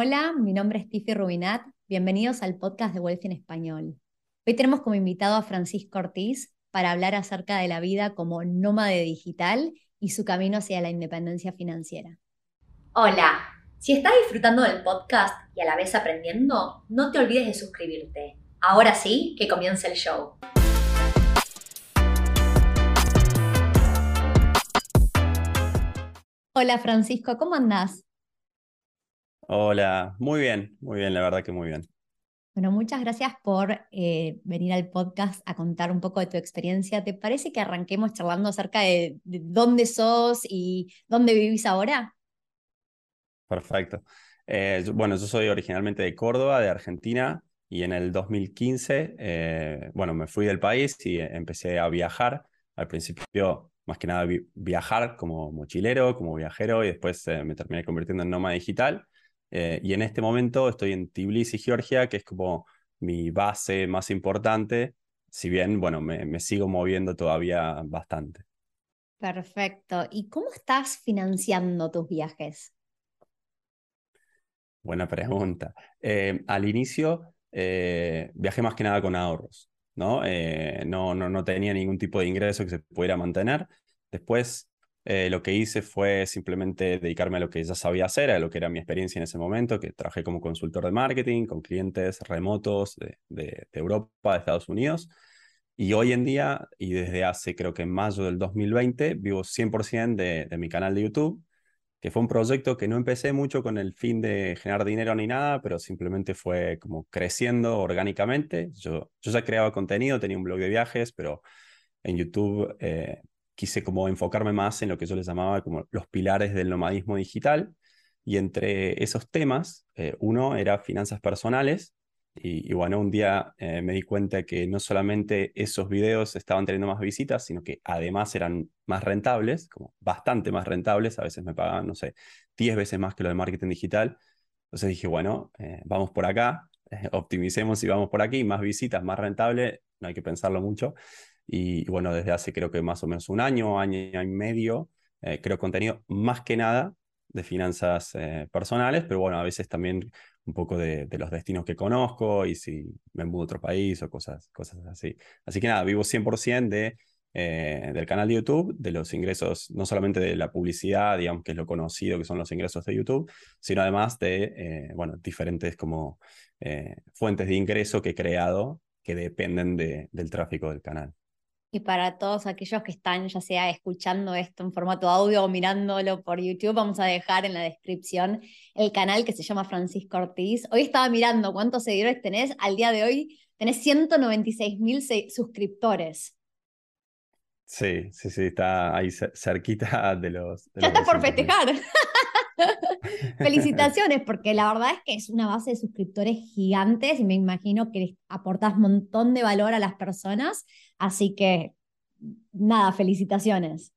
Hola, mi nombre es Tiffy Rubinat. Bienvenidos al podcast de Wealth en Español. Hoy tenemos como invitado a Francisco Ortiz para hablar acerca de la vida como nómade digital y su camino hacia la independencia financiera. Hola, si estás disfrutando del podcast y a la vez aprendiendo, no te olvides de suscribirte. Ahora sí, que comience el show. Hola Francisco, ¿cómo andás? Hola, muy bien, muy bien, la verdad que muy bien. Bueno, muchas gracias por eh, venir al podcast a contar un poco de tu experiencia. ¿Te parece que arranquemos charlando acerca de, dónde sos y dónde vivís ahora? Perfecto. Eh, bueno, yo soy originalmente de Córdoba, de Argentina, y en el 2015, eh, bueno, me fui del país y empecé a viajar. Al principio, más que nada, viajar como mochilero, como viajero, y después me terminé convirtiendo en nómada digital. Eh, y en este momento estoy en Tbilisi, Georgia, que es como mi base más importante, si bien, bueno, me, sigo moviendo todavía bastante. Perfecto. ¿Y cómo estás financiando tus viajes? Buena pregunta. Eh, al inicio eh, viajé más que nada con ahorros, ¿no? no, no, no tenía ningún tipo de ingreso que se pudiera mantener. Después eh, lo que hice fue simplemente dedicarme a lo que ya sabía hacer, a lo que era mi experiencia en ese momento, que trabajé como consultor de marketing con clientes remotos de, Europa, de Estados Unidos. Y hoy en día, y desde hace creo que en mayo del 2020, vivo 100% de, mi canal de YouTube, que fue un proyecto que no empecé mucho con el fin de generar dinero ni nada, pero simplemente fue como creciendo orgánicamente. Yo, yo ya creaba contenido, tenía un blog de viajes, pero en YouTube eh, quise como enfocarme más en lo que yo les llamaba como los pilares del nomadismo digital. Y entre esos temas, eh, uno era finanzas personales. Y, bueno, un día eh, me di cuenta que no solamente esos videos estaban teniendo más visitas, sino que además eran más rentables, como bastante más rentables. A veces me pagaban, no sé, 10 veces más que lo de marketing digital. Entonces dije, bueno, eh, vamos por acá, optimicemos y vamos por aquí, más visitas, más rentable, no hay que pensarlo mucho. Y, bueno, desde hace creo que más o menos un año, año y medio, eh, creo contenido más que nada de finanzas eh, personales, pero bueno, a veces también un poco de, los destinos que conozco y si me mudo a otro país o cosas, cosas así. Así que nada, vivo 100% de, eh, del canal de YouTube, de los ingresos, no solamente de la publicidad, digamos que es lo conocido que son los ingresos de YouTube, sino además de, bueno, diferentes como fuentes de ingreso que he creado que dependen del tráfico del canal. Y para todos aquellos que están ya sea escuchando esto en formato audio o mirándolo por YouTube, vamos a dejar en la descripción el canal que se llama Francisco Ortiz. Hoy estaba mirando cuántos seguidores tenés. Al día de hoy tenés 196 mil suscriptores. Sí, sí, sí, está ahí cerquita de los... ya está por festejar. Felicitaciones, porque la verdad es que es una base de suscriptores gigantes y me imagino que aportas un montón de valor a las personas. Así que, nada, felicitaciones.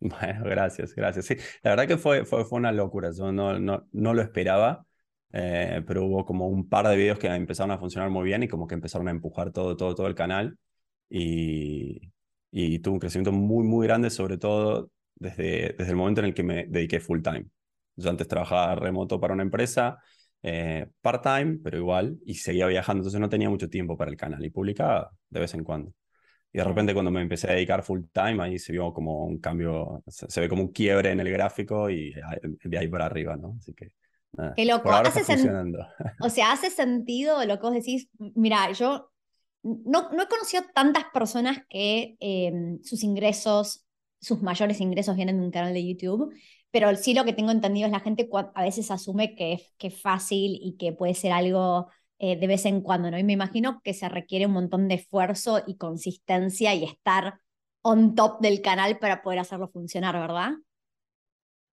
Bueno, gracias, gracias. Sí, la verdad que fue, fue, fue una locura. Yo no, no, no lo esperaba, eh, pero hubo como un par de videos que empezaron a funcionar muy bien y como que empezaron a empujar todo, todo, todo el canal. Y, y tuvo un crecimiento muy, muy grande, sobre todo desde, desde el momento en el que me dediqué full time. Yo antes trabajaba remoto para una empresa, eh, part-time, pero igual, y seguía viajando, entonces no tenía mucho tiempo para el canal y publicaba de vez en cuando. Y de repente cuando me empecé a dedicar full time, ahí se vio como un cambio, se, ve como un quiebre en el gráfico y de ahí para arriba, ¿no? Así que... Nada, Qué loco, hace o sea, hace sentido lo que vos decís. Mira, yo no, no he conocido tantas personas que em, sus ingresos, sus mayores ingresos vienen de un canal de YouTube, pero sí lo que tengo entendido es la gente a veces asume que es, que es fácil y que puede ser algo eh, de vez en cuando, ¿no? Y me imagino que se requiere un montón de esfuerzo y consistencia y estar on top del canal para poder hacerlo funcionar, ¿verdad?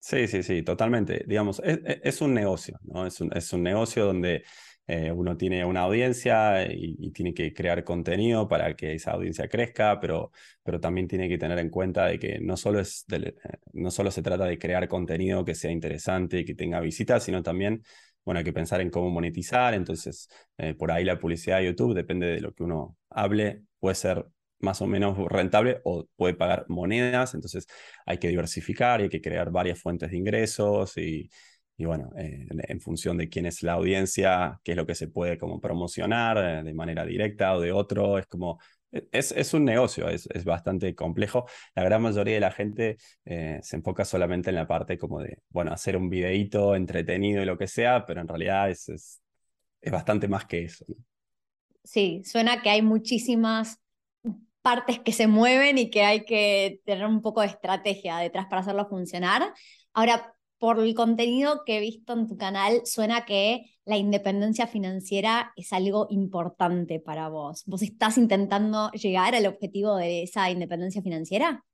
Sí, sí, sí, totalmente. Digamos, es, es un negocio, ¿no? Es un, es un negocio donde eh, uno tiene una audiencia y, tiene que crear contenido para que esa audiencia crezca, pero, pero también tiene que tener en cuenta de que no solo, es eh, no solo se trata de crear contenido que sea interesante y que tenga visitas, sino también bueno, hay que pensar en cómo monetizar, entonces eh, por ahí la publicidad de YouTube depende de lo que uno hable, puede ser más o menos rentable o puede pagar monedas, entonces hay que diversificar y hay que crear varias fuentes de ingresos y, y bueno, eh, en función de quién es la audiencia, qué es lo que se puede como promocionar eh, de manera directa o de otro, es como, e, es, es un negocio, es, es, bastante complejo. La gran mayoría de la gente eh, se enfoca solamente en la parte como de, bueno, hacer un videíto entretenido y lo que sea, pero en realidad es, es, es bastante más que eso. Sí, suena que hay muchísimas partes que se mueven y que hay que tener un poco de estrategia detrás para hacerlo funcionar. Ahora, por el contenido que he visto en tu canal, suena que la independencia financiera es algo importante para vos. ¿Vos estás intentando llegar al objetivo de esa independencia financiera?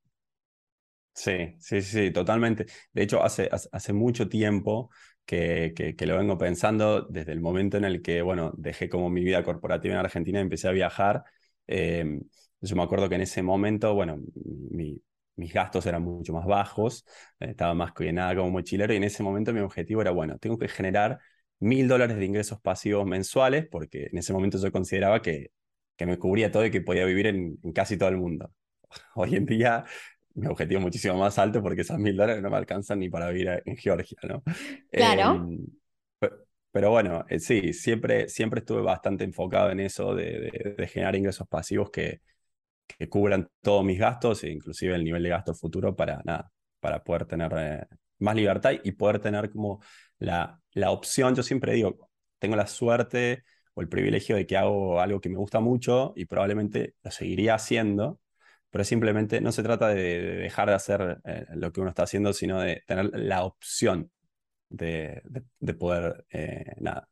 Sí, sí, sí, totalmente. De hecho, hace, hace mucho tiempo que, que, lo vengo pensando desde el momento en el que, bueno, dejé como mi vida corporativa en Argentina y empecé a viajar. Em, yo me acuerdo que en ese momento, bueno, mi, mis gastos eran mucho más bajos, estaba más que nada como mochilero y en ese momento mi objetivo era, bueno, tengo que generar mil dólares de ingresos pasivos mensuales porque en ese momento yo consideraba que, que me cubría todo y que podía vivir en, casi todo el mundo. Hoy en día mi objetivo es muchísimo más alto porque esos mil dólares no me alcanzan ni para vivir en Georgia, ¿no? Claro. Em, pero, bueno, eh, sí, siempre, siempre estuve bastante enfocado en eso de, de generar ingresos pasivos que, que cubran todos mis gastos e inclusive el nivel de gasto futuro para nada, para poder tener eh, más libertad y poder tener como la, la opción, yo siempre digo, tengo la suerte o el privilegio de que hago algo que me gusta mucho y probablemente lo seguiría haciendo, pero simplemente no se trata de, dejar de hacer eh, lo que uno está haciendo, sino de tener la opción de, de, poder, eh, nada,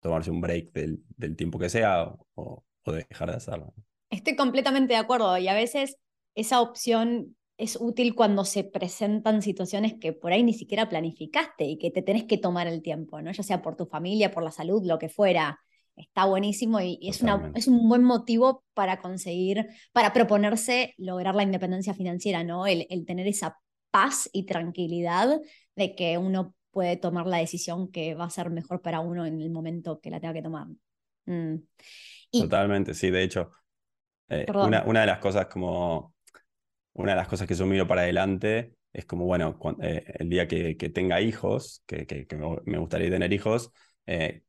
tomarse un break del, del tiempo que sea o, o dejar de hacerlo. Estoy completamente de acuerdo y a veces esa opción es útil cuando se presentan situaciones que por ahí ni siquiera planificaste y que te tenés que tomar el tiempo, ¿no? Ya sea por tu familia, por la salud, lo que fuera. Está buenísimo y, es, una, es un buen motivo para conseguir, para proponerse lograr la independencia financiera, ¿no? El, el tener esa paz y tranquilidad de que uno puede tomar la decisión que va a ser mejor para uno en el momento que la tenga que tomar. Mm. Totalmente, sí, de hecho, eh, una, una, de las cosas como, una de las cosas que yo miro para adelante es como, bueno, eh, el día que, que, tenga hijos, que, que, me gustaría tener hijos, eh,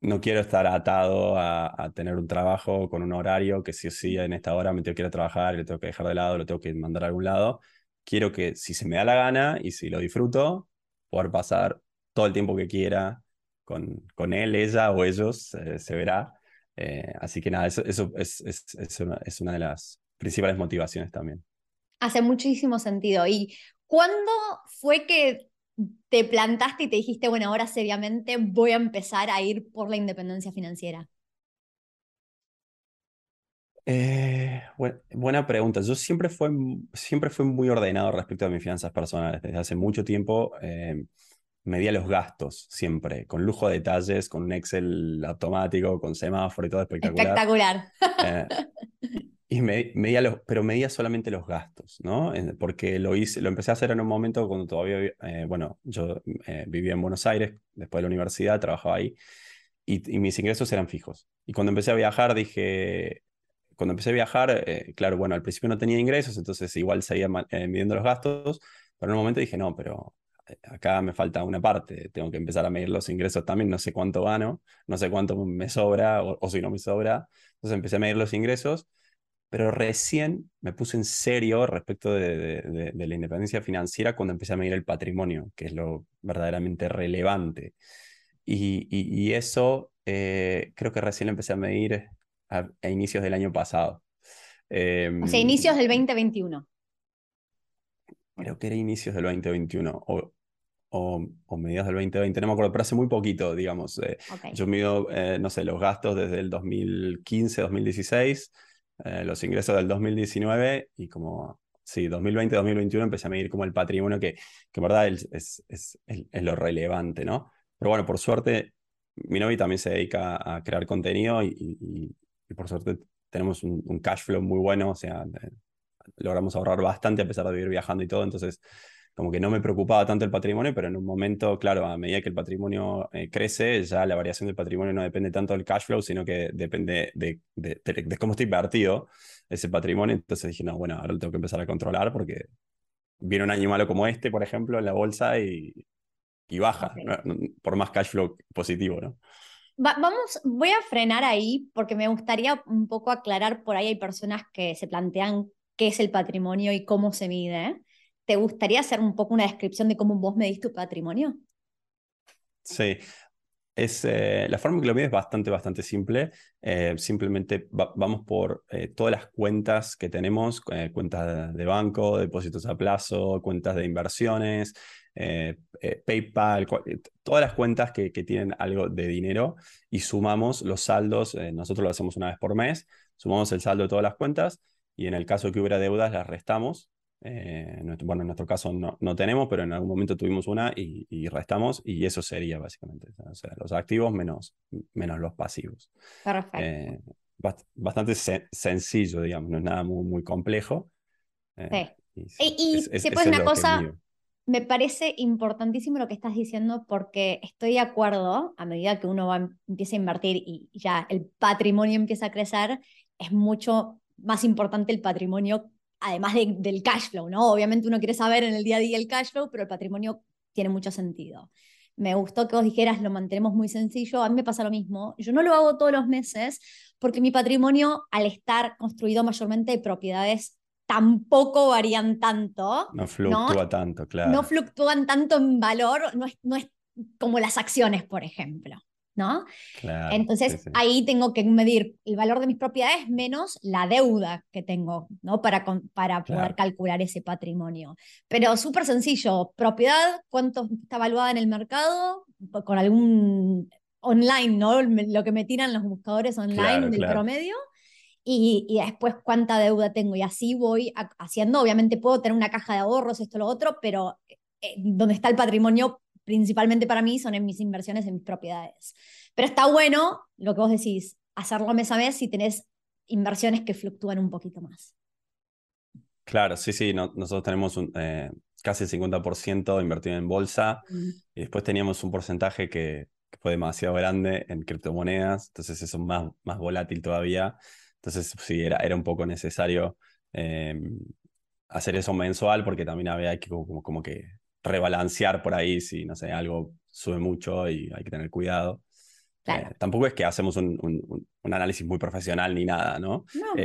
no quiero estar atado a, a, tener un trabajo con un horario que sí o sí en esta hora me tengo que ir a trabajar lo tengo que dejar de lado, lo tengo que mandar a algún lado. Quiero que si se me da la gana y si lo disfruto, poder pasar todo el tiempo que quiera con, con él, ella o ellos, se verá, eh, así que nada, eso, eso es, es, es, una, es, una, de las principales motivaciones también. Hace muchísimo sentido. ¿Y cuándo fue que te plantaste y te dijiste, bueno, ahora seriamente voy a empezar a ir por la independencia financiera? Eh, buena pregunta. Yo siempre fui, siempre fui muy ordenado respecto a mis finanzas personales. Desde hace mucho tiempo eh, medía los gastos siempre, con lujo de detalles, con un Excel automático, con semáforo y todo espectacular. Espectacular. Eh, y medía los, pero medía solamente los gastos, ¿no? Porque lo hice, lo empecé a hacer en un momento cuando todavía, eh, bueno, yo eh, vivía en Buenos Aires, después de la universidad, trabajaba ahí, y, y, mis ingresos eran fijos. Y cuando empecé a viajar dije, cuando empecé a viajar, claro, bueno, al principio no tenía ingresos, entonces igual seguía midiendo los gastos, pero en un momento dije, no, pero acá me falta una parte, tengo que empezar a medir los ingresos también, no sé cuánto gano, no sé cuánto me sobra o, si no me sobra. Entonces empecé a medir los ingresos, pero recién me puse en serio respecto de, la independencia financiera cuando empecé a medir el patrimonio, que es lo verdaderamente relevante. Y, eso eh, creo que recién lo empecé a medir a, inicios del año pasado. o sea, inicios del 2021 creo que era inicios del 2021, o, o, o, mediados del 2020, no me acuerdo, pero hace muy poquito, digamos. Eh, yo mido, eh, no sé, los gastos desde el 2015, 2016, eh, los ingresos del 2019 y como, sí, 2020, 2021 empecé a medir como el patrimonio que, que en verdad es, es, es, es, lo relevante, ¿no? Pero bueno, por suerte, mi novia también se dedica a crear contenido y, y, y por suerte tenemos un, un, cash flow muy bueno, o sea, logramos ahorrar bastante a pesar de vivir viajando y todo, entonces como que no me preocupaba tanto el patrimonio, pero en un momento, claro, a medida que el patrimonio eh, crece, ya la variación del patrimonio no depende tanto del cash flow, sino que depende de, de, de, cómo está invertido ese patrimonio. Entonces dije, no, bueno, ahora lo tengo que empezar a controlar porque viene un año malo como este, por ejemplo, en la bolsa y, y baja, por más cash flow positivo, ¿no? vamos, voy a frenar ahí porque me gustaría un poco aclarar, por ahí hay personas que se plantean qué es el patrimonio y cómo se mide. ¿Te gustaría hacer un poco una descripción de cómo vos medís tu patrimonio? Sí, es, eh, la forma que lo mides es bastante, bastante simple. Eh, simplemente vamos por eh, todas las cuentas que tenemos, cuentas de banco, depósitos a plazo, cuentas de inversiones, PayPal, todas las cuentas que, que, tienen algo de dinero y sumamos los saldos. nosotros lo hacemos una vez por mes, sumamos el saldo de todas las cuentas y en el caso que hubiera deudas las restamos eh, bueno, en nuestro caso no, no, tenemos, pero en algún momento tuvimos una y, restamos y eso sería básicamente, o sea, los activos menos, menos los pasivos. Perfecto. Eh, bastante sencillo, digamos, no es nada muy, muy complejo. Eh, sí. y, después una cosa, me parece importantísimo lo que estás diciendo porque estoy de acuerdo, a medida que uno va, empieza a invertir y ya el patrimonio empieza a crecer, es mucho más importante el patrimonio además del cash flow, ¿no? Obviamente uno quiere saber en el día a día el cash flow, pero el patrimonio tiene mucho sentido. Me gustó que vos dijeras, lo mantenemos muy sencillo. A mí me pasa lo mismo. Yo no lo hago todos los meses porque mi patrimonio, al estar construido mayormente de propiedades, tampoco varían tanto. No fluctúa tanto, claro. No fluctúan tanto en valor, no es, no es como las acciones, por ejemplo. ¿No? Entonces ahí tengo que medir el valor de mis propiedades menos la deuda que tengo, ¿no? Para, para poder calcular ese patrimonio. Pero súper sencillo, propiedad, cuánto está evaluada en el mercado, con algún online, ¿no? Lo que me tiran los buscadores online del promedio. Y, y, después cuánta deuda tengo. Y así voy haciendo. Obviamente puedo tener una caja de ahorros, esto, lo otro, pero eh, donde está el patrimonio principalmente para mí son en mis inversiones en mis propiedades. Pero está bueno, lo que vos decís, hacerlo mes a mes si tenés inversiones que fluctúan un poquito más. Claro, sí, sí, nosotros tenemos un, eh, casi el 50% invertido en bolsa y después teníamos un porcentaje que, fue demasiado grande en criptomonedas, entonces eso es más, más volátil todavía. Entonces sí, era, era un poco necesario em, hacer eso mensual porque también había que como, como que rebalancear por ahí si, no sé, algo sube mucho y hay que tener cuidado. Eh, tampoco es que hacemos un, un, análisis muy profesional ni nada, ¿no?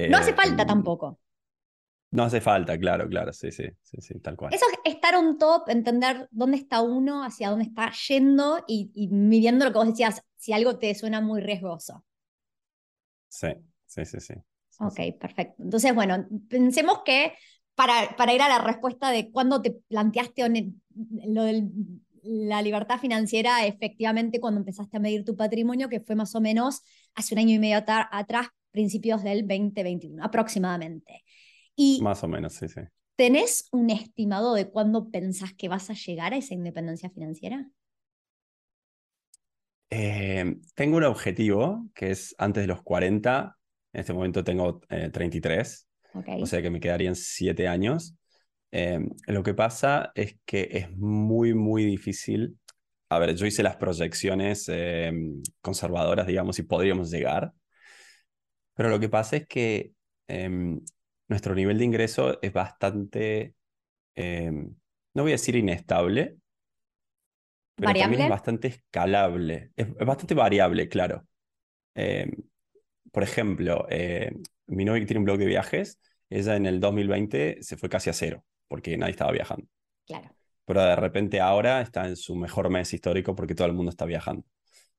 No, hace falta tampoco. No hace falta, claro, claro, sí, sí, sí, sí, tal cual. Eso es estar on top, entender dónde está uno, hacia dónde está yendo y, y midiendo lo que vos decías, si algo te suena muy riesgoso. Sí, sí, sí, sí. Ok, perfecto. Entonces, bueno, pensemos que para, para ir a la respuesta de cuándo te planteaste lo de la libertad financiera, efectivamente cuando empezaste a medir tu patrimonio, que fue más o menos hace un año y medio atrás, principios del 2021, aproximadamente. Y más o menos, sí, sí. ¿Tenés un estimado de cuándo pensás que vas a llegar a esa independencia financiera? Eh, tengo un objetivo que es antes de los 40. En este momento tengo 33. Eh, o sea que me quedarían 7 años. Em, lo que pasa es que es muy, muy difícil. A ver, yo hice las proyecciones em, conservadoras, digamos, y podríamos llegar. Pero lo que pasa es que em, nuestro nivel de ingreso es bastante, no voy a decir inestable, pero también es bastante escalable. Es, bastante variable, claro. por ejemplo, eh, mi novia que tiene un blog de viajes, ella en el 2020 se fue casi a cero porque nadie estaba viajando. Claro. Pero de repente ahora está en su mejor mes histórico porque todo el mundo está viajando.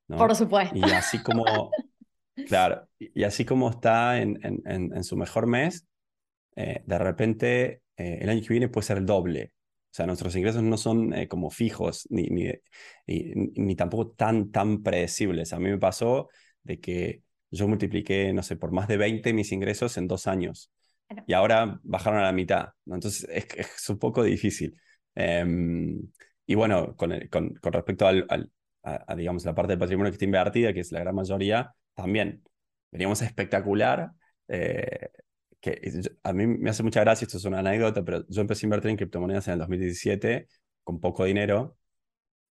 Por supuesto. Y así como, claro, y así como está en, en, su mejor mes, eh, de repente eh, el año que viene puede ser el doble. O sea, nuestros ingresos no son eh, como fijos ni, ni, ni, tampoco tan, tan predecibles. A mí me pasó de que yo multipliqué, no sé, por más de 20 mis ingresos en dos años. Y ahora bajaron a la mitad. Entonces es, es, un poco difícil. Em, y bueno, con, con, con respecto al, a, digamos, la parte del patrimonio que está invertida, que es la gran mayoría, también veníamos espectacular. Eh, que a mí me hace mucha gracia, esto es una anécdota, pero yo empecé a invertir en criptomonedas en el 2017 con poco dinero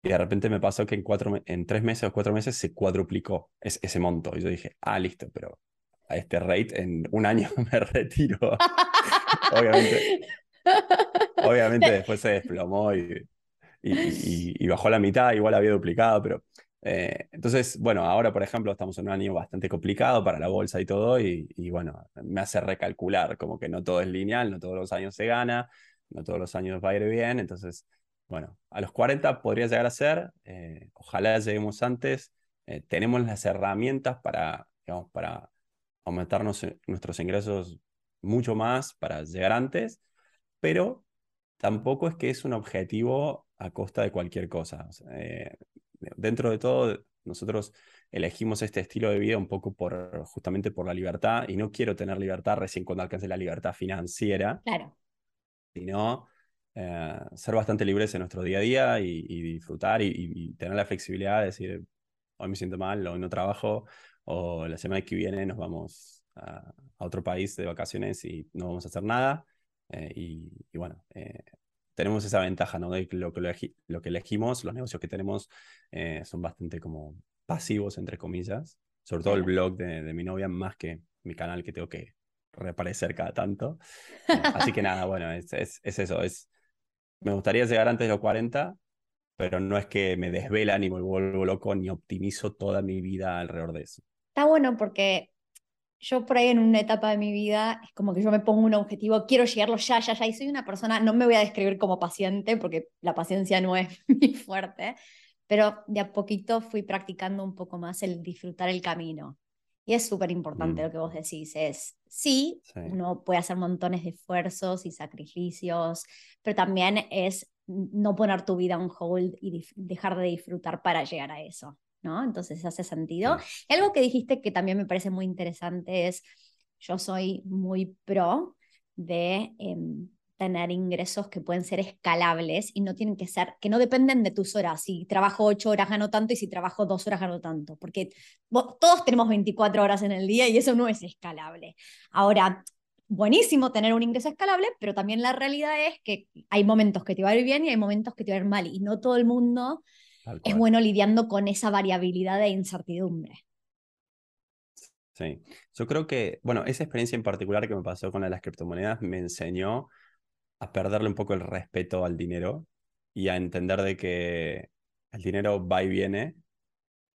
y de repente me pasó que en, cuatro, en tres meses o cuatro meses se cuadruplicó ese monto. Y yo dije, ah, listo, pero a este rate, en un año me retiro. obviamente. Obviamente después se desplomó y, y, bajó a la mitad, igual había duplicado, pero... Eh, entonces, bueno, ahora por ejemplo estamos en un año bastante complicado para la bolsa y todo, y, y, bueno, me hace recalcular, como que no todo es lineal, no todos los años se gana, no todos los años va a ir bien, entonces, bueno, a los 40 podría llegar a ser, eh, ojalá lleguemos antes, eh, tenemos las herramientas para, digamos, para aumentarnos nuestros ingresos mucho más, para llegar antes, pero tampoco es que es un objetivo a costa de cualquier cosa. Eh, dentro de todo, nosotros elegimos este estilo de vida un poco por justamente por la libertad y no quiero tener libertad recién cuando alcance la libertad financiera. Claro. Sino eh, ser bastante libres en nuestro día a día y, disfrutar y, tener la flexibilidad de decir, hoy me siento mal, hoy no trabajo, o la semana que viene nos vamos a, otro país de vacaciones y no vamos a hacer nada. Eh, y, bueno, eh, tenemos esa ventaja, ¿no? De que lo, que lo que elegimos, los negocios que tenemos son bastante como pasivos, entre comillas. Sobre todo el blog de, de mi novia, más que mi canal que tengo que reaparecer cada tanto. así que nada, bueno, es, es, es, eso, es me gustaría llegar antes de los 40, pero no es que me desvela ni me vuelvo loco ni optimizo toda mi vida alrededor de eso. Está bueno porque yo por ahí en una etapa de mi vida es como que yo me pongo un objetivo, quiero llegarlo ya, ya, ya, y soy una persona, no me voy a describir como paciente porque la paciencia no es muy fuerte, pero de a poquito fui practicando un poco más el disfrutar el camino. Y es súper importante lo mm. que vos decís, es, sí, uno puede hacer montones de esfuerzos y sacrificios, pero también es no poner tu vida on hold y dejar de disfrutar para llegar a eso, ¿no? Entonces hace sentido. Y algo que dijiste que también me parece muy interesante es, yo soy muy pro de... Em, tener ingresos que pueden ser escalables y no tienen que ser, que no dependen de tus horas. Si trabajo ocho horas gano tanto y si trabajo dos horas gano tanto, porque todos tenemos 24 horas en el día y eso no es escalable. Ahora, buenísimo tener un ingreso escalable, pero también la realidad es que hay momentos que te va a ir bien y hay momentos que te va a ir mal y no todo el mundo es bueno lidiando con esa variabilidad de incertidumbre. Sí, yo creo que, bueno, esa experiencia en particular que me pasó con las criptomonedas me enseñó a perderle un poco el respeto al dinero y a entender de que el dinero va y viene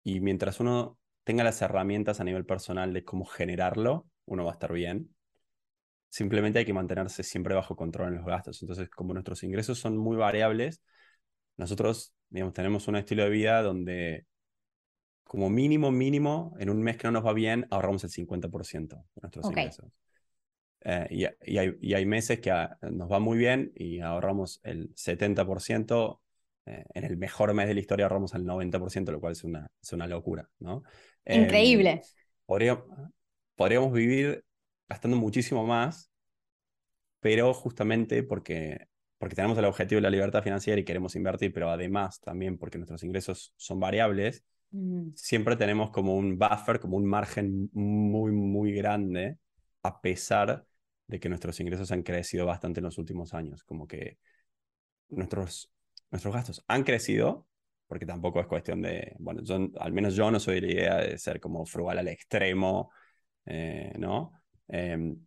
y mientras uno tenga las herramientas a nivel personal de cómo generarlo, uno va a estar bien. Simplemente hay que mantenerse siempre bajo control en los gastos. Entonces, como nuestros ingresos son muy variables, nosotros, digamos, tenemos un estilo de vida donde como mínimo, mínimo, en un mes que no nos va bien, ahorramos el 50% de nuestros ingresos. Eh, y, hay, y, hay, meses que ah, nos va muy bien y ahorramos el 70%. Eh, en el mejor mes de la historia ahorramos el 90%, lo cual es una, es una locura, ¿no? Em, Increíble. podríamos, podríamos vivir gastando muchísimo más, pero justamente porque, porque tenemos el objetivo de la libertad financiera y queremos invertir, pero además también porque nuestros ingresos son variables, mm. siempre tenemos como un buffer, como un margen muy, muy grande, a pesar de que nuestros ingresos han crecido bastante en los últimos años, como que nuestros, nuestros gastos han crecido, porque tampoco es cuestión de, bueno, yo, al menos yo no soy de la idea de ser como frugal al extremo, eh, ¿no? Em,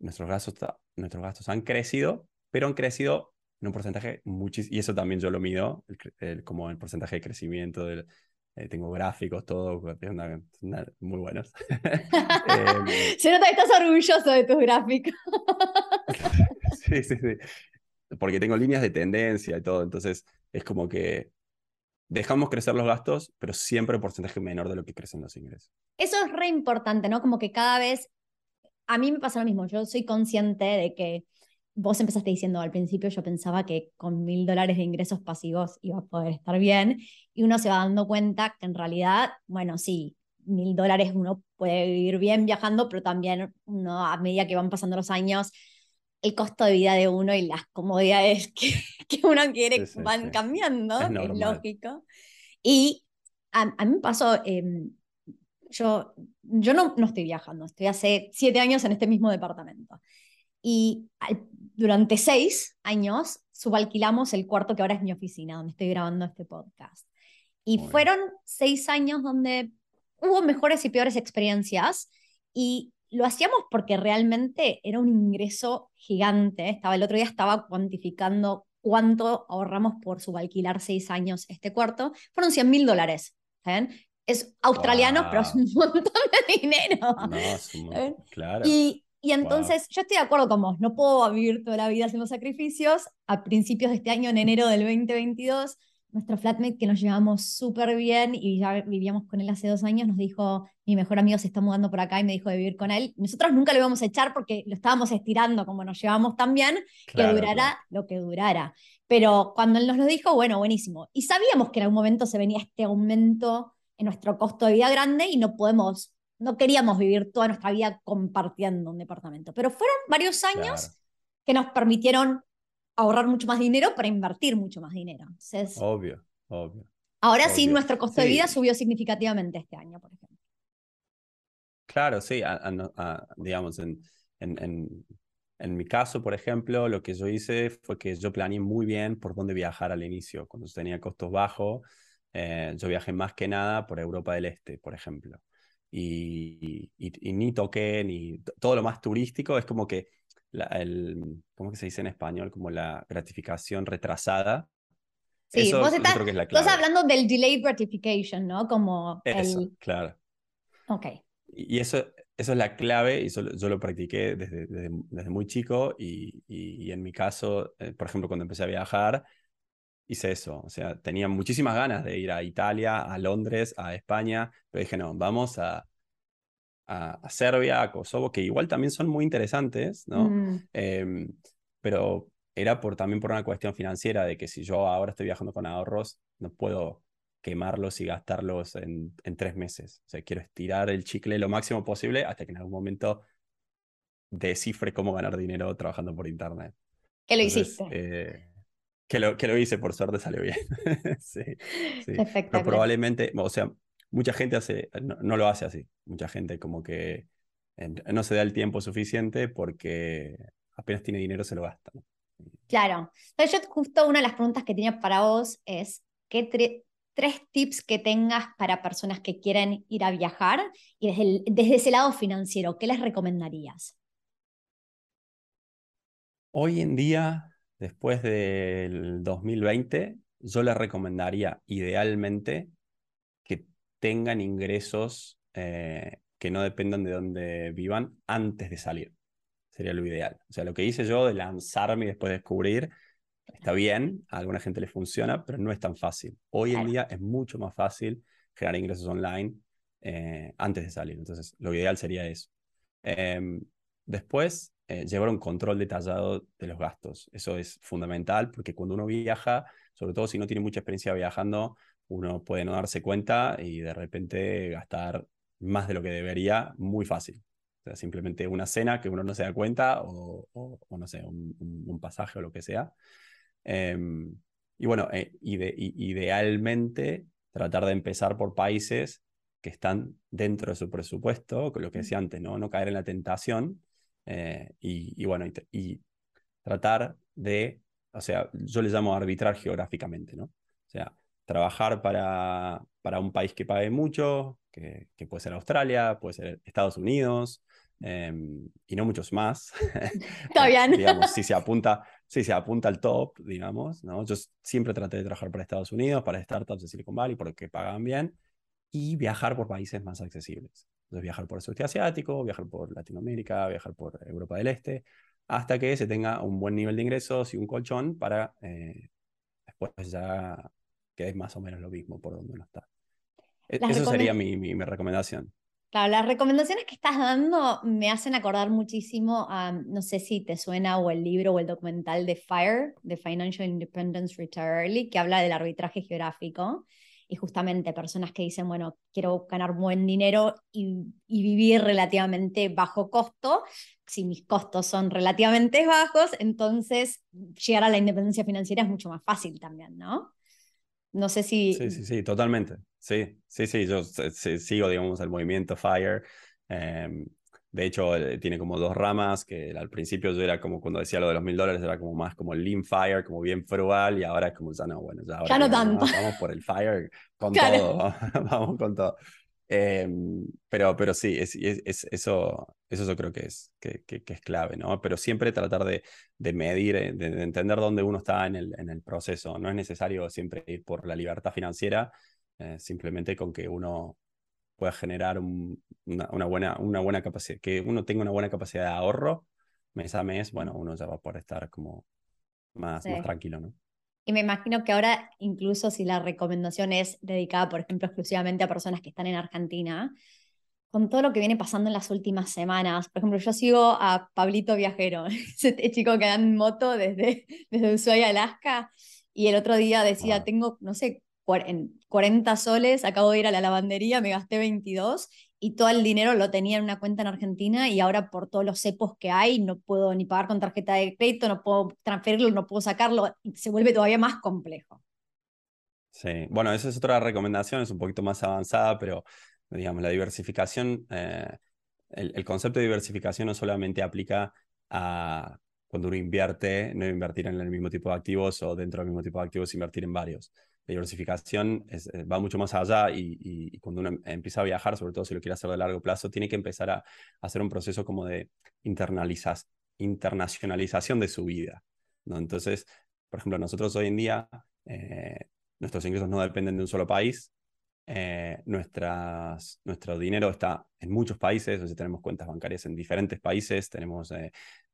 nuestros, gastos, nuestros gastos han crecido, pero han crecido en un porcentaje muchísimo, y eso también yo lo mido, como el porcentaje de crecimiento del, eh, tengo gráficos, todo, muy buenos. eh, Se nota que estás orgulloso de tus gráficos. sí, sí, sí. Porque tengo líneas de tendencia y todo, entonces es como que dejamos crecer los gastos, pero siempre un porcentaje menor de lo que crecen los ingresos. Eso es re importante, ¿no? Como que cada vez, a mí me pasa lo mismo, yo soy consciente de que vos empezaste diciendo al principio, yo pensaba que con mil dólares de ingresos pasivos iba a poder estar bien, y uno se va dando cuenta que en realidad, bueno, sí, mil dólares uno puede vivir bien viajando, pero también uno a medida que van pasando los años, el costo de vida de uno y las comodidades que, que uno quiere van cambiando, es, es, lógico. Y a, mí me pasó, em, yo, yo no, no estoy viajando, estoy hace siete años en este mismo departamento. Y durante seis años subalquilamos el cuarto que ahora es mi oficina, donde estoy grabando este podcast. Y fueron seis años donde hubo mejores y peores experiencias y lo hacíamos porque realmente era un ingreso gigante. Estaba, el otro día estaba cuantificando cuánto ahorramos por subalquilar seis años este cuarto. Fueron 100 mil dólares. Es australiano, pero es un montón de dinero. No, es un claro. Y, y entonces yo estoy de acuerdo con vos, no puedo vivir toda la vida haciendo sacrificios. A principios de este año, en enero del 2022, nuestro flatmate que nos llevamos súper bien y ya vivíamos con él hace dos años, nos dijo, mi mejor amigo se está mudando por acá y me dijo de vivir con él. Nosotros nunca lo íbamos a echar porque lo estábamos estirando como nos llevamos tan bien, que durará lo que durara. Pero cuando él nos lo dijo, bueno, buenísimo. Y sabíamos que en algún momento se venía este aumento en nuestro costo de vida grande y no podemos, no queríamos vivir toda nuestra vida compartiendo un departamento. Pero fueron varios años que nos permitieron ahorrar mucho más dinero para invertir mucho más dinero. obvio, obvio. Ahora sí, nuestro costo de vida subió significativamente este año, por ejemplo. Claro, sí, digamos, en, en, en, mi caso, por ejemplo, lo que yo hice fue que yo planeé muy bien por dónde viajar al inicio. Cuando tenía costos bajos, eh, yo viajé más que nada por Europa del Este, por ejemplo. Y, y, ni toqué, ni todo lo más turístico, es como que el, ¿cómo que se dice en español? Como la gratificación retrasada. Sí, vos estás, hablando del delayed gratification, ¿no? Como eso, claro. Ok. Y eso, eso es la clave y yo lo practiqué desde, desde, muy chico y, y, en mi caso, eh, por ejemplo, cuando empecé a viajar, hice eso. O sea, tenía muchísimas ganas de ir a Italia, a Londres, a España, pero dije, no, vamos a, a, Serbia, a Kosovo, que igual también son muy interesantes, ¿no? Mm. Em, pero era por, también por una cuestión financiera, de que si yo ahora estoy viajando con ahorros, no puedo quemarlos y gastarlos en, en tres meses. O sea, quiero estirar el chicle lo máximo posible hasta que en algún momento descifre cómo ganar dinero trabajando por internet. ¿Qué lo hiciste? Eh, que, lo, que lo hice, por suerte salió bien. sí, sí. Pero probablemente, o sea, mucha gente hace, no, lo hace así. Mucha gente como que no se da el tiempo suficiente porque apenas tiene dinero se lo gasta. Claro. Yo justo una de las preguntas que tenía para vos es, ¿qué tres tips que tengas para personas que quieren ir a viajar y desde, desde ese lado financiero, ¿qué les recomendarías? Hoy en día, después del 2020, yo les recomendaría idealmente tengan ingresos eh, que no dependan de dónde vivan antes de salir. Sería lo ideal. O sea, lo que hice yo de lanzarme y después descubrir, está bien, a alguna gente le funciona, pero no es tan fácil. Hoy en día es mucho más fácil generar ingresos online eh, antes de salir. Entonces, lo ideal sería eso. Em, después, eh, llevar un control detallado de los gastos. Eso es fundamental porque cuando uno viaja, sobre todo si no tiene mucha experiencia viajando, uno puede no darse cuenta y de repente gastar más de lo que debería muy fácil. O sea, simplemente una cena que uno no se da cuenta o, no sé, un, pasaje o lo que sea. Em, y bueno, eh, idealmente tratar de empezar por países que están dentro de su presupuesto, con lo que decía antes, no, no caer en la tentación. Eh, y, bueno, y, tratar de, o sea, yo le llamo arbitrar geográficamente, ¿no? O sea, trabajar para, para un país que pague mucho, que, que puede ser Australia, puede ser Estados Unidos, em, y no muchos más. Está bien. digamos, si se apunta, si se apunta al top, digamos, ¿no? Yo siempre traté de trabajar para Estados Unidos, para startups de Silicon Valley, porque pagan bien, y viajar por países más accesibles. Entonces, viajar por el sudeste asiático, viajar por Latinoamérica, viajar por Europa del Este, hasta que se tenga un buen nivel de ingresos y un colchón para eh, después ya que es más o menos lo mismo por donde uno está. E, eso sería mi, mi, recomendación. Claro, las recomendaciones que estás dando me hacen acordar muchísimo a, no sé si te suena o el libro o el documental de FIRE, de Financial Independence Retire Early, que habla del arbitraje geográfico y justamente personas que dicen, bueno, quiero ganar buen dinero y, vivir relativamente bajo costo. Si mis costos son relativamente bajos, entonces llegar a la independencia financiera es mucho más fácil también, ¿no? No sé si... Sí, sí, sí, totalmente. Sí, sí, sí, yo sigo, digamos, el movimiento FIRE. Em, de hecho, eh, tiene como dos ramas, que al principio yo era como cuando decía lo de los mil dólares, era como más como lean fire, como bien frugal, y ahora es como ya no, bueno, ya, no tanto. Vamos, por el fire con todo, vamos con todo. Em, pero, pero sí, es, es, eso, eso yo creo que es, que, que, es clave, ¿no? Pero siempre tratar de, de medir, eh, de, entender dónde uno está en el, en el proceso. No es necesario siempre ir por la libertad financiera, eh, simplemente con que uno pueda generar una, una, buena, una buena capacidad, que uno tenga una buena capacidad de ahorro mes a mes, bueno, uno ya va a poder estar como más, más tranquilo, ¿no? Y me imagino que ahora, incluso si la recomendación es dedicada, por ejemplo, exclusivamente a personas que están en Argentina, con todo lo que viene pasando en las últimas semanas, por ejemplo, yo sigo a Pablito Viajero, ese chico que anda en moto desde, desde Ushuaia, Alaska, y el otro día decía, tengo, no sé, 40 soles, acabo de ir a la lavandería, me gasté 22 y todo el dinero lo tenía en una cuenta en Argentina y ahora por todos los cepos que hay no puedo ni pagar con tarjeta de crédito, no puedo transferirlo, no puedo sacarlo, se vuelve todavía más complejo. Sí, bueno, esa es otra recomendación, es un poquito más avanzada, pero digamos, la diversificación, eh, el, concepto de diversificación no solamente aplica a cuando uno invierte, no invertir en el mismo tipo de activos o dentro del mismo tipo de activos, invertir en varios diversificación eh, va mucho más allá y, cuando uno empieza a viajar, sobre todo si lo quiere hacer de largo plazo, tiene que empezar a, hacer un proceso como de internacionalización de su vida. Entonces, por ejemplo, nosotros hoy en día, eh, nuestros ingresos no dependen de un solo país, eh, nuestro dinero está en muchos países, o tenemos cuentas bancarias en diferentes países, tenemos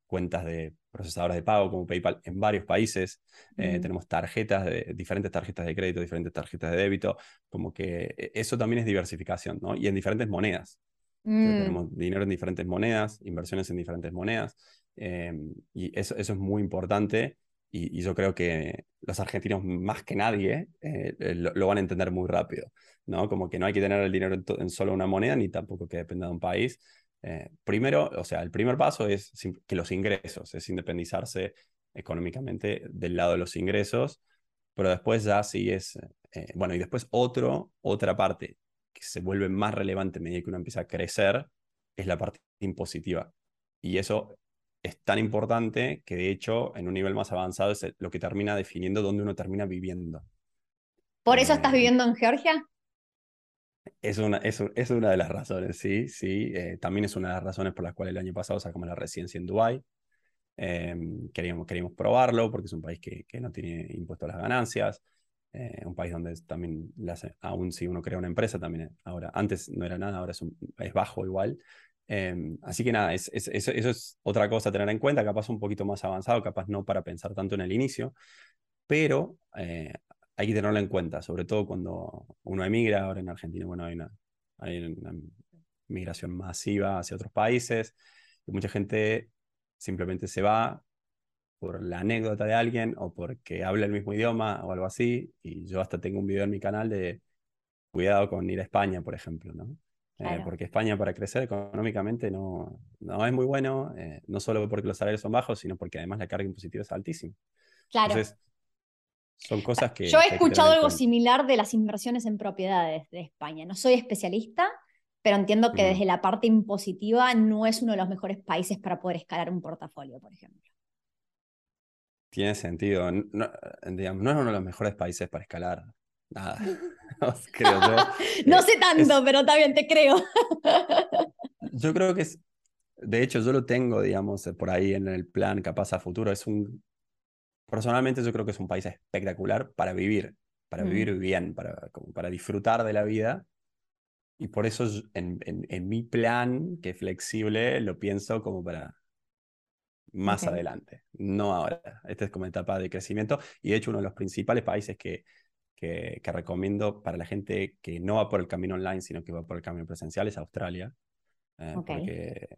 cuentas de procesadores de pago como PayPal en varios países, eh, tenemos tarjetas, de, diferentes tarjetas de crédito, diferentes tarjetas de débito, como que e, eso también es diversificación, ¿no? Y en diferentes monedas. Mm. tenemos dinero en diferentes monedas, inversiones en diferentes monedas, em, y eso, eso es muy importante. Y, yo creo que los argentinos más que nadie eh, eh, lo, van a entender muy rápido, ¿no? Como que no hay que tener el dinero en, en, solo una moneda, ni tampoco que dependa de un país, eh, primero, o sea, el primer paso es que los ingresos, es independizarse económicamente del lado de los ingresos, pero después ya sí es, eh, bueno, y después otro, otra parte que se vuelve más relevante a medida que uno empieza a crecer, es la parte impositiva. Y eso es tan importante que de hecho en un nivel más avanzado es lo que termina definiendo dónde uno termina viviendo. ¿Por eso estás eh, viviendo en Georgia? Es una, es, es, una de las razones, sí, sí. Eh, también es una de las razones por las cuales el año pasado sacamos la residencia en Dubái. Em, queríamos, queríamos probarlo porque es un país que, que no tiene impuesto a las ganancias. Eh, un país donde también, aún si uno crea una empresa, también ahora, antes no era nada, ahora es, un, es bajo igual. Em, así que nada, es, es, eso, eso, es otra cosa a tener en cuenta, capaz un poquito más avanzado, capaz no para pensar tanto en el inicio, pero eh, hay que tenerlo en cuenta, sobre todo cuando uno emigra. Ahora en Argentina, bueno, hay una, hay una migración masiva hacia otros países y mucha gente simplemente se va por la anécdota de alguien o porque habla el mismo idioma o algo así. Y yo hasta tengo un video en mi canal de cuidado con ir a España, por ejemplo, ¿no? Eh, porque España para crecer económicamente no, no es muy bueno, eh, no solo porque los salarios son bajos, sino porque además la carga impositiva es altísima. Claro. Entonces, son cosas que... Yo he escuchado algo similar de las inversiones en propiedades de España. No soy especialista, pero entiendo que desde la parte impositiva no es uno de los mejores países para poder escalar un portafolio, por ejemplo. Tiene sentido. No, digamos, no es uno de los mejores países para escalar. Nada. creo yo. no sé tanto, pero también te creo. yo creo que es. De hecho, yo lo tengo, digamos, por ahí en el plan capaz a futuro. Es un personalmente yo creo que es un país espectacular para vivir, para mm. vivir bien, para, para disfrutar de la vida. Y por eso en, en, mi plan, que es flexible, lo pienso como para más adelante, no ahora. Esta es como etapa de crecimiento y de hecho uno de los principales países que, que, recomiendo para la gente que no va por el camino online, sino que va por el camino presencial es Australia. Eh, porque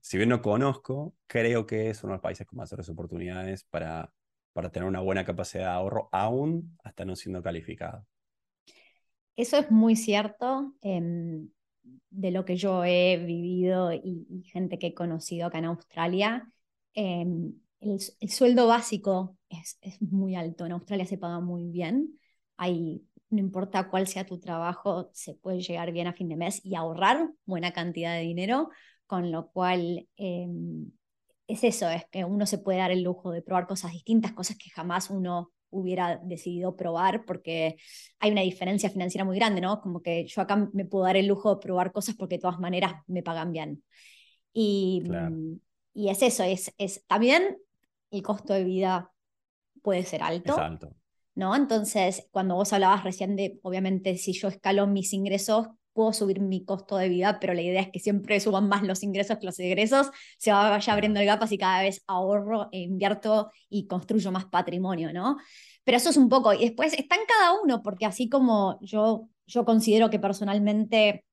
si bien no conozco, creo que es uno de los países con mayores oportunidades para para tener una buena capacidad de ahorro, aún hasta no siendo calificado. Eso es muy cierto em, de lo que yo he vivido y, gente que he conocido acá en Australia. Em, el, sueldo básico es, es, muy alto. En Australia se paga muy bien. Hay, no importa cuál sea tu trabajo, se puede llegar bien a fin de mes y ahorrar buena cantidad de dinero, con lo cual em, es eso, es que uno se puede dar el lujo de probar cosas distintas, cosas que jamás uno hubiera decidido probar porque hay una diferencia financiera muy grande, ¿no? Como que yo acá me puedo dar el lujo de probar cosas porque de todas maneras me pagan bien. Y, mm, y es eso, es, es también el costo de vida puede ser alto. alto. ¿No? Entonces, cuando vos hablabas recién de, obviamente, si yo escalo mis ingresos, puedo subir mi costo de vida, pero la idea es que siempre suban más los ingresos que los egresos, se vaya abriendo el gap, así cada vez ahorro, e invierto y construyo más patrimonio, ¿no? Pero eso es un poco, y después está en cada uno, porque así como yo, yo considero que personalmente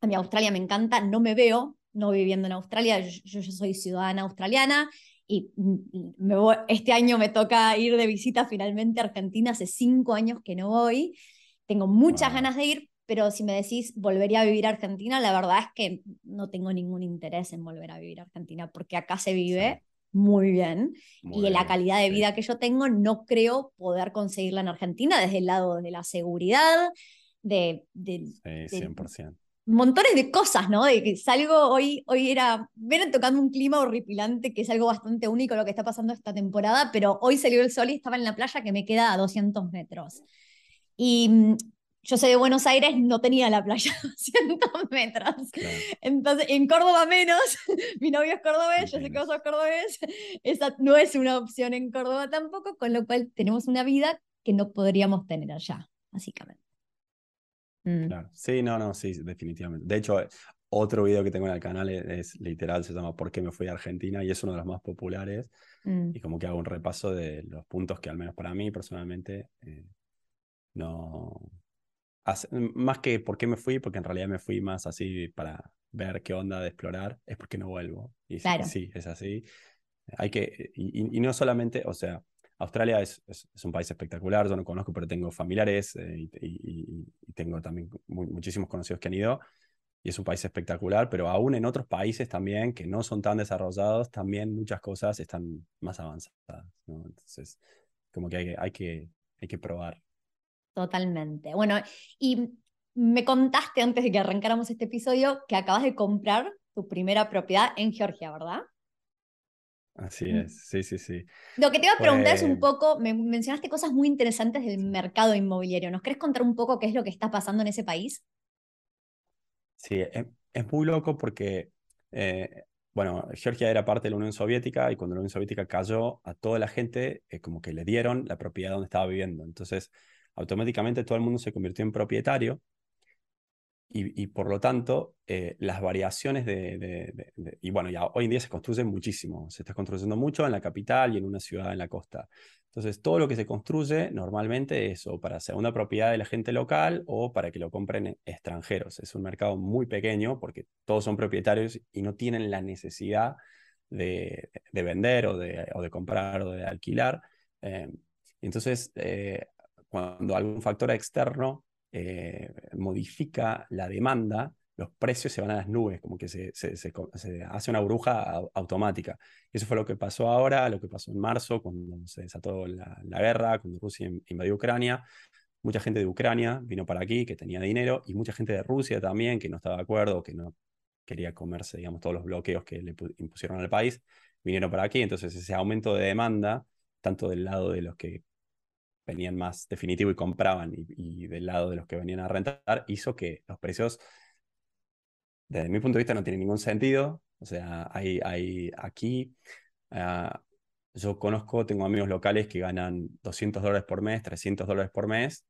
a mi Australia me encanta, no me veo no viviendo en Australia, yo, yo soy ciudadana australiana y me este año me toca ir de visita finalmente a Argentina, hace cinco años que no voy, tengo muchas ganas de ir, pero si me decís volvería a vivir a Argentina, la verdad es que no tengo ningún interés en volver a vivir a Argentina, porque acá se vive muy bien y la calidad de vida que yo tengo no creo poder conseguirla en Argentina desde el lado de la seguridad, de... de, sí, 100%. montones de cosas, ¿no? De que salgo hoy, hoy era, ven tocando un clima horripilante, que es algo bastante único lo que está pasando esta temporada, pero hoy salió el sol y estaba en la playa que me queda a 200 metros. Y mm, yo soy de Buenos Aires, no tenía la playa a 200 metros. Entonces, en Córdoba menos, mi novio es cordobés, yo sé que vos sos cordobés, esa no es una opción en Córdoba tampoco, con lo cual tenemos una vida que no podríamos tener allá, básicamente. Mm. Claro, sí, no, no, sí, definitivamente. De hecho, otro video que tengo en el canal es, literal, se llama ¿Por qué me fui a Argentina? y es uno de los más populares. Mm. Y como que hago un repaso de los puntos que al menos para mí personalmente eh, no, más que por qué me fui, porque en realidad me fui más así para ver qué onda de explorar, es porque no vuelvo. Y sí, es así. Hay que, y, no solamente, o sea, Australia es, es, un país espectacular, yo no conozco, pero tengo familiares eh, y, tengo también muchísimos conocidos que han ido, y es un país espectacular, pero aún en otros países también que no son tan desarrollados, también muchas cosas están más avanzadas. Entonces, como que hay, hay, que hay que probar. Totalmente. Bueno, y me contaste antes de que arrancáramos este episodio que acabas de comprar tu primera propiedad en Georgia, ¿verdad? Así es, sí, sí, sí. Lo que te iba a preguntar es un poco, me mencionaste cosas muy interesantes del mercado inmobiliario. ¿Nos querés contar un poco qué es lo que está pasando en ese país? Sí, es, muy loco porque, eh, bueno, Georgia era parte de la Unión Soviética y cuando la Unión Soviética cayó, a toda la gente eh, como que le dieron la propiedad donde estaba viviendo. Entonces, automáticamente todo el mundo se convirtió en propietario y, por lo tanto eh, las variaciones de, Y bueno, ya hoy en día se construye muchísimo, se está construyendo mucho en la capital y en una ciudad en la costa. Entonces, todo lo que se construye normalmente es o para segunda propiedad de la gente local o para que lo compren extranjeros. Es un mercado muy pequeño porque todos son propietarios y no tienen la necesidad de, vender o de, o de comprar o de alquilar. Eh, entonces, eh, cuando algún factor externo eh, modifica la demanda, los precios se van a las nubes, como que se, hace una bruja automática. Eso fue lo que pasó ahora, lo que pasó en marzo, cuando se desató la, guerra, cuando Rusia invadió Ucrania. Mucha gente de Ucrania vino para aquí, que tenía dinero, y mucha gente de Rusia también, que no estaba de acuerdo, que no quería comerse, digamos, todos los bloqueos que le impusieron al país, vinieron para aquí. Entonces, ese aumento de demanda, tanto del lado de los que venían más definitivo y compraban y, del lado de los que venían a rentar, hizo que los precios, desde mi punto de vista, no tienen ningún sentido. O sea, hay, hay aquí, ah, yo conozco, tengo amigos locales que ganan 200 dólares por mes, 300 dólares por mes,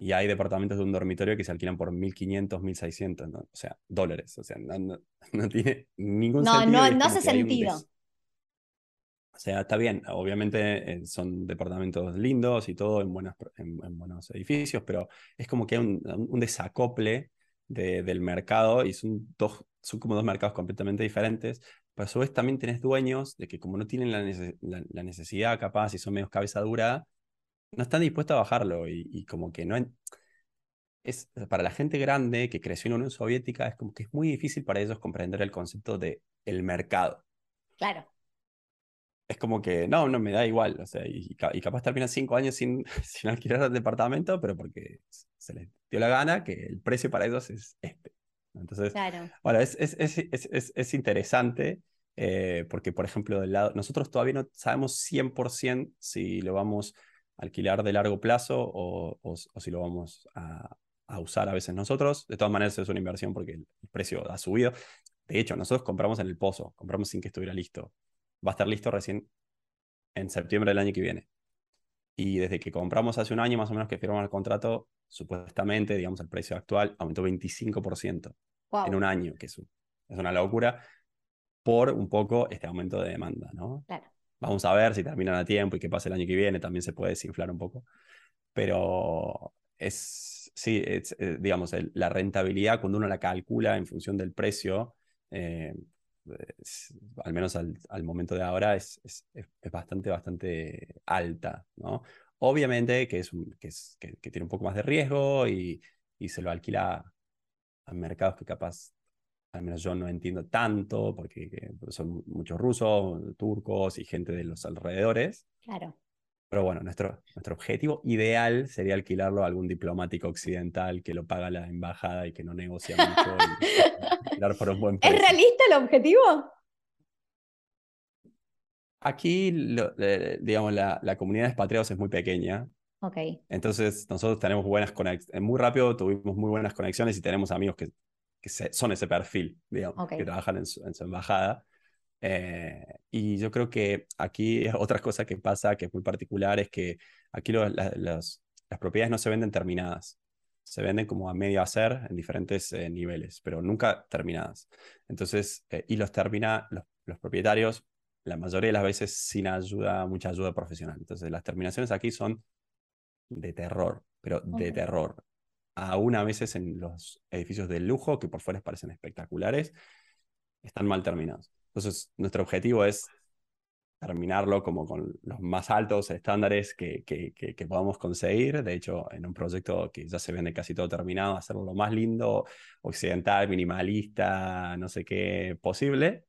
y hay departamentos de un dormitorio que se alquilan por 1.500, 1.600, o sea, dólares. O sea, no, tiene ningún sentido. No, no hace sentido. O sea, está bien, obviamente eh, son departamentos lindos y todo en, buenas, en, buenos edificios, pero es como que hay un, desacople del mercado y son, dos, son como dos mercados completamente diferentes. Pero a su vez también tenés dueños de que como no tienen la, necesidad capaz y son menos cabeza dura, no están dispuestos a bajarlo y, como que no... es, para la gente grande que creció en la Unión Soviética es como que es muy difícil para ellos comprender el concepto de el mercado. Claro es como que no, no me da igual. O sea, y, y capaz termina cinco años sin, sin alquilar el departamento, pero porque se les dio la gana que el precio para ellos es este. Entonces, bueno, es, es, es, es interesante eh, porque, por ejemplo, del lado, nosotros todavía no sabemos 100% si lo vamos alquilar de largo plazo o, si lo vamos a, usar a veces nosotros. De todas maneras es una inversión porque el precio ha subido. De hecho, nosotros compramos en el pozo, compramos sin que estuviera listo. Va a estar listo recién en septiembre del año que viene. Y desde que compramos hace un año más o menos que firmamos el contrato, supuestamente, digamos, el precio actual aumentó 25% en un año, que es, es una locura, por un poco este aumento de demanda, ¿no? Claro. Vamos a ver si terminan a tiempo y qué pasa el año que viene, también se puede desinflar un poco. Pero es, sí, es, eh, digamos, la rentabilidad cuando uno la calcula en función del precio, eh, al menos al, momento de ahora, es, es, bastante, bastante alta, ¿no? Obviamente que, es, que, es que, tiene un poco más de riesgo y, y se lo alquila a mercados que capaz al menos yo no entiendo tanto, porque son muchos rusos, turcos y gente de los alrededores. Claro. Pero bueno, nuestro, nuestro objetivo ideal sería alquilarlo a algún diplomático occidental que lo paga la embajada y que no negocia mucho y por un buen precio. ¿Es realista el objetivo? Aquí, digamos, la, la, comunidad de expatriados es muy pequeña. Ok. Entonces, nosotros tenemos buenas conexiones. Muy rápido tuvimos muy buenas conexiones y tenemos amigos que que son ese perfil, digamos, que trabajan en su, embajada. Eh, y yo creo que aquí otra cosa que pasa que es muy particular es que aquí las propiedades no se venden terminadas, se venden como a medio hacer en diferentes eh, niveles, pero nunca terminadas. Entonces, eh, y los termina los, los, propietarios la mayoría de las veces sin ayuda, mucha ayuda profesional. Entonces, las terminaciones aquí son de terror, pero de terror aún a veces en los edificios de lujo, que por fuera parecen espectaculares, están mal terminados. Entonces, nuestro objetivo es terminarlo como con los más altos estándares que, que, que, podamos conseguir. De hecho, en un proyecto que ya se vende casi todo terminado, hacerlo lo más lindo, occidental, minimalista, no sé qué posible,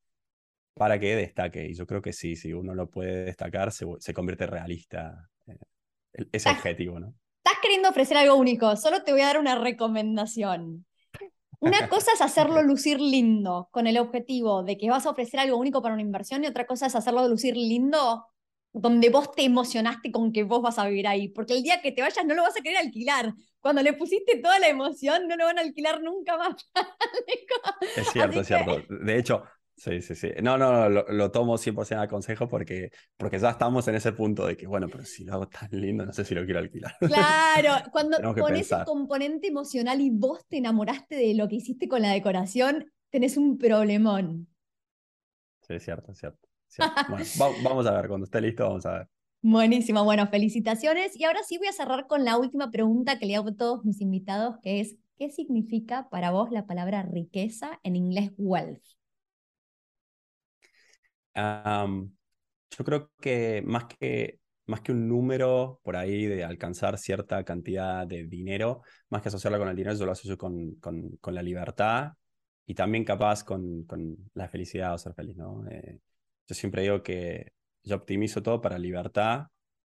para que destaque. Y yo creo que sí, si uno lo puede destacar, se, se convierte en realista. Eh, ese objetivo, ¿no? estás queriendo ofrecer algo único, solo te voy a dar una recomendación. Una cosa es hacerlo lucir lindo con el objetivo de que vas a ofrecer algo único para una inversión y otra cosa es hacerlo lucir lindo donde vos te emocionaste con que vos vas a vivir ahí, porque el día que te vayas no lo vas a querer alquilar. Cuando le pusiste toda la emoción, no lo van a alquilar nunca más. es cierto, es cierto. De hecho, Sí, sí, sí. No, no, lo, lo, tomo 100% a consejo porque, porque ya estamos en ese punto de que, bueno, pero si lo hago tan lindo, no sé si lo quiero alquilar. Claro, cuando pones el componente emocional y vos te enamoraste de lo que hiciste con la decoración, tenés un problemón. Sí, es cierto, es cierto. Bueno, vamos a ver, cuando esté listo, vamos a ver. Buenísimo, bueno, felicitaciones. Y ahora sí voy a cerrar con la última pregunta que le hago a todos mis invitados, que es, ¿qué significa para vos la palabra riqueza en inglés wealth? Yo creo que más que más que un número por ahí de alcanzar cierta cantidad de dinero, más que asociarlo con el dinero, yo lo asocio con, con, con la libertad y también capaz con, con la felicidad o ser feliz, ¿no? Eh, yo siempre digo que yo optimizo todo para libertad,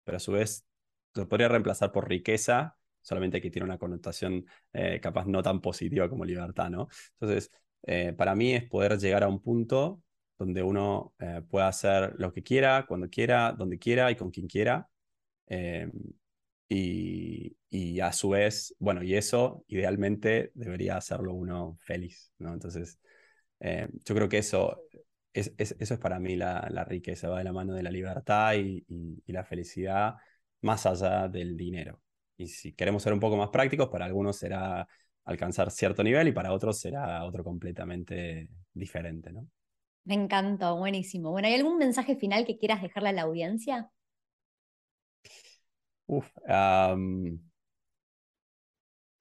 pero a su vez lo podría reemplazar por riqueza, solamente que tiene una connotación eh, capaz no tan positiva como libertad, ¿no? Entonces, eh, para mí es poder llegar a un punto donde uno eh, pueda hacer lo que quiera, cuando quiera, donde quiera y con quien quiera. Eh, y, a su vez, bueno, y eso idealmente debería hacerlo uno feliz, ¿no? Entonces, eh, yo creo que eso es, eso es para mí la, la, riqueza, va de la mano de la libertad y, y, la felicidad más allá del dinero. Y si queremos ser un poco más prácticos, para algunos será alcanzar cierto nivel y para otros será otro completamente diferente, ¿no? Me encantó, buenísimo. Bueno, ¿hay algún mensaje final que quieras dejarle a la audiencia? Uf,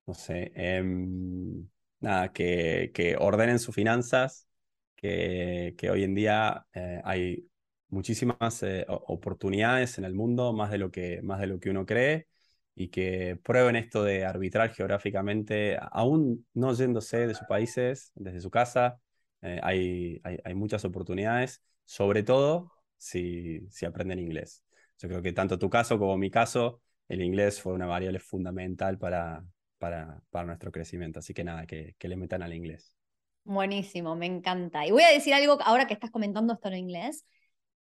no sé. Em, nada, que, ordenen sus finanzas, que, que hoy en día eh, hay muchísimas eh, oportunidades en el mundo, más de, lo que, más de lo que uno cree, y que prueben esto de arbitrar geográficamente, aún no yéndose de sus países, desde su casa, eh, hay, hay, muchas oportunidades, sobre todo si, si aprenden inglés. Yo creo que tanto tu caso como mi caso, el inglés fue una variable fundamental para, para, para nuestro crecimiento. Así que nada, que, que, le metan al inglés. Buenísimo, me encanta. Y voy a decir algo ahora que estás comentando esto en inglés.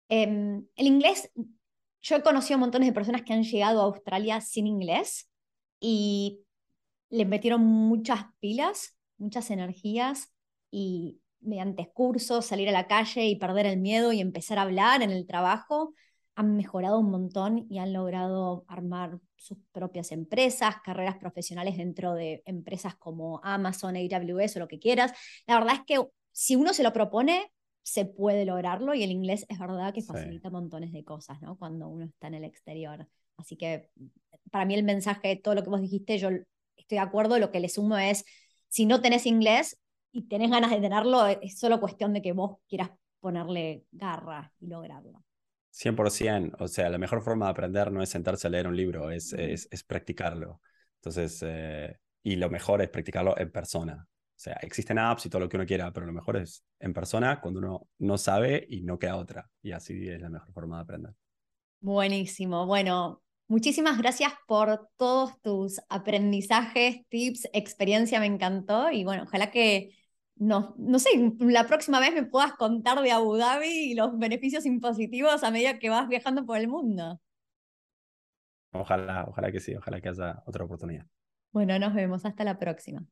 Em, el inglés yo he conocido montones de personas que han llegado a Australia sin inglés y le metieron muchas pilas, muchas energías y mediante cursos, salir a la calle y perder el miedo y empezar a hablar en el trabajo, han mejorado un montón y han logrado armar sus propias empresas, carreras profesionales dentro de empresas como Amazon, AWS o lo que quieras. La verdad es que si uno se lo propone, se puede lograrlo y el inglés es verdad que facilita montones de cosas, ¿no? Cuando uno está en el exterior. Así que para mí el mensaje, todo lo que vos dijiste, yo estoy de acuerdo, lo que le sumo es, si no tenés inglés y tenés ganas de tenerlo, es solo cuestión de que vos quieras ponerle garra y lograrlo. 100%, o sea, la mejor forma de aprender no es sentarse a leer un libro, es, es, es practicarlo. Entonces, eh, y lo mejor es practicarlo en persona. O sea, existen apps y todo lo que uno quiera, pero lo mejor es en persona cuando uno no sabe y no queda otra. Y así es la mejor forma de aprender. Buenísimo. Bueno, muchísimas gracias por todos tus aprendizajes, tips, experiencia, me encantó. Y bueno, ojalá que no, no sé, la próxima vez me puedas contar de Abu Dhabi y los beneficios impositivos a medida que vas viajando por el mundo. Ojalá, ojalá que sí, ojalá que haya otra oportunidad. Bueno, nos vemos, hasta la próxima.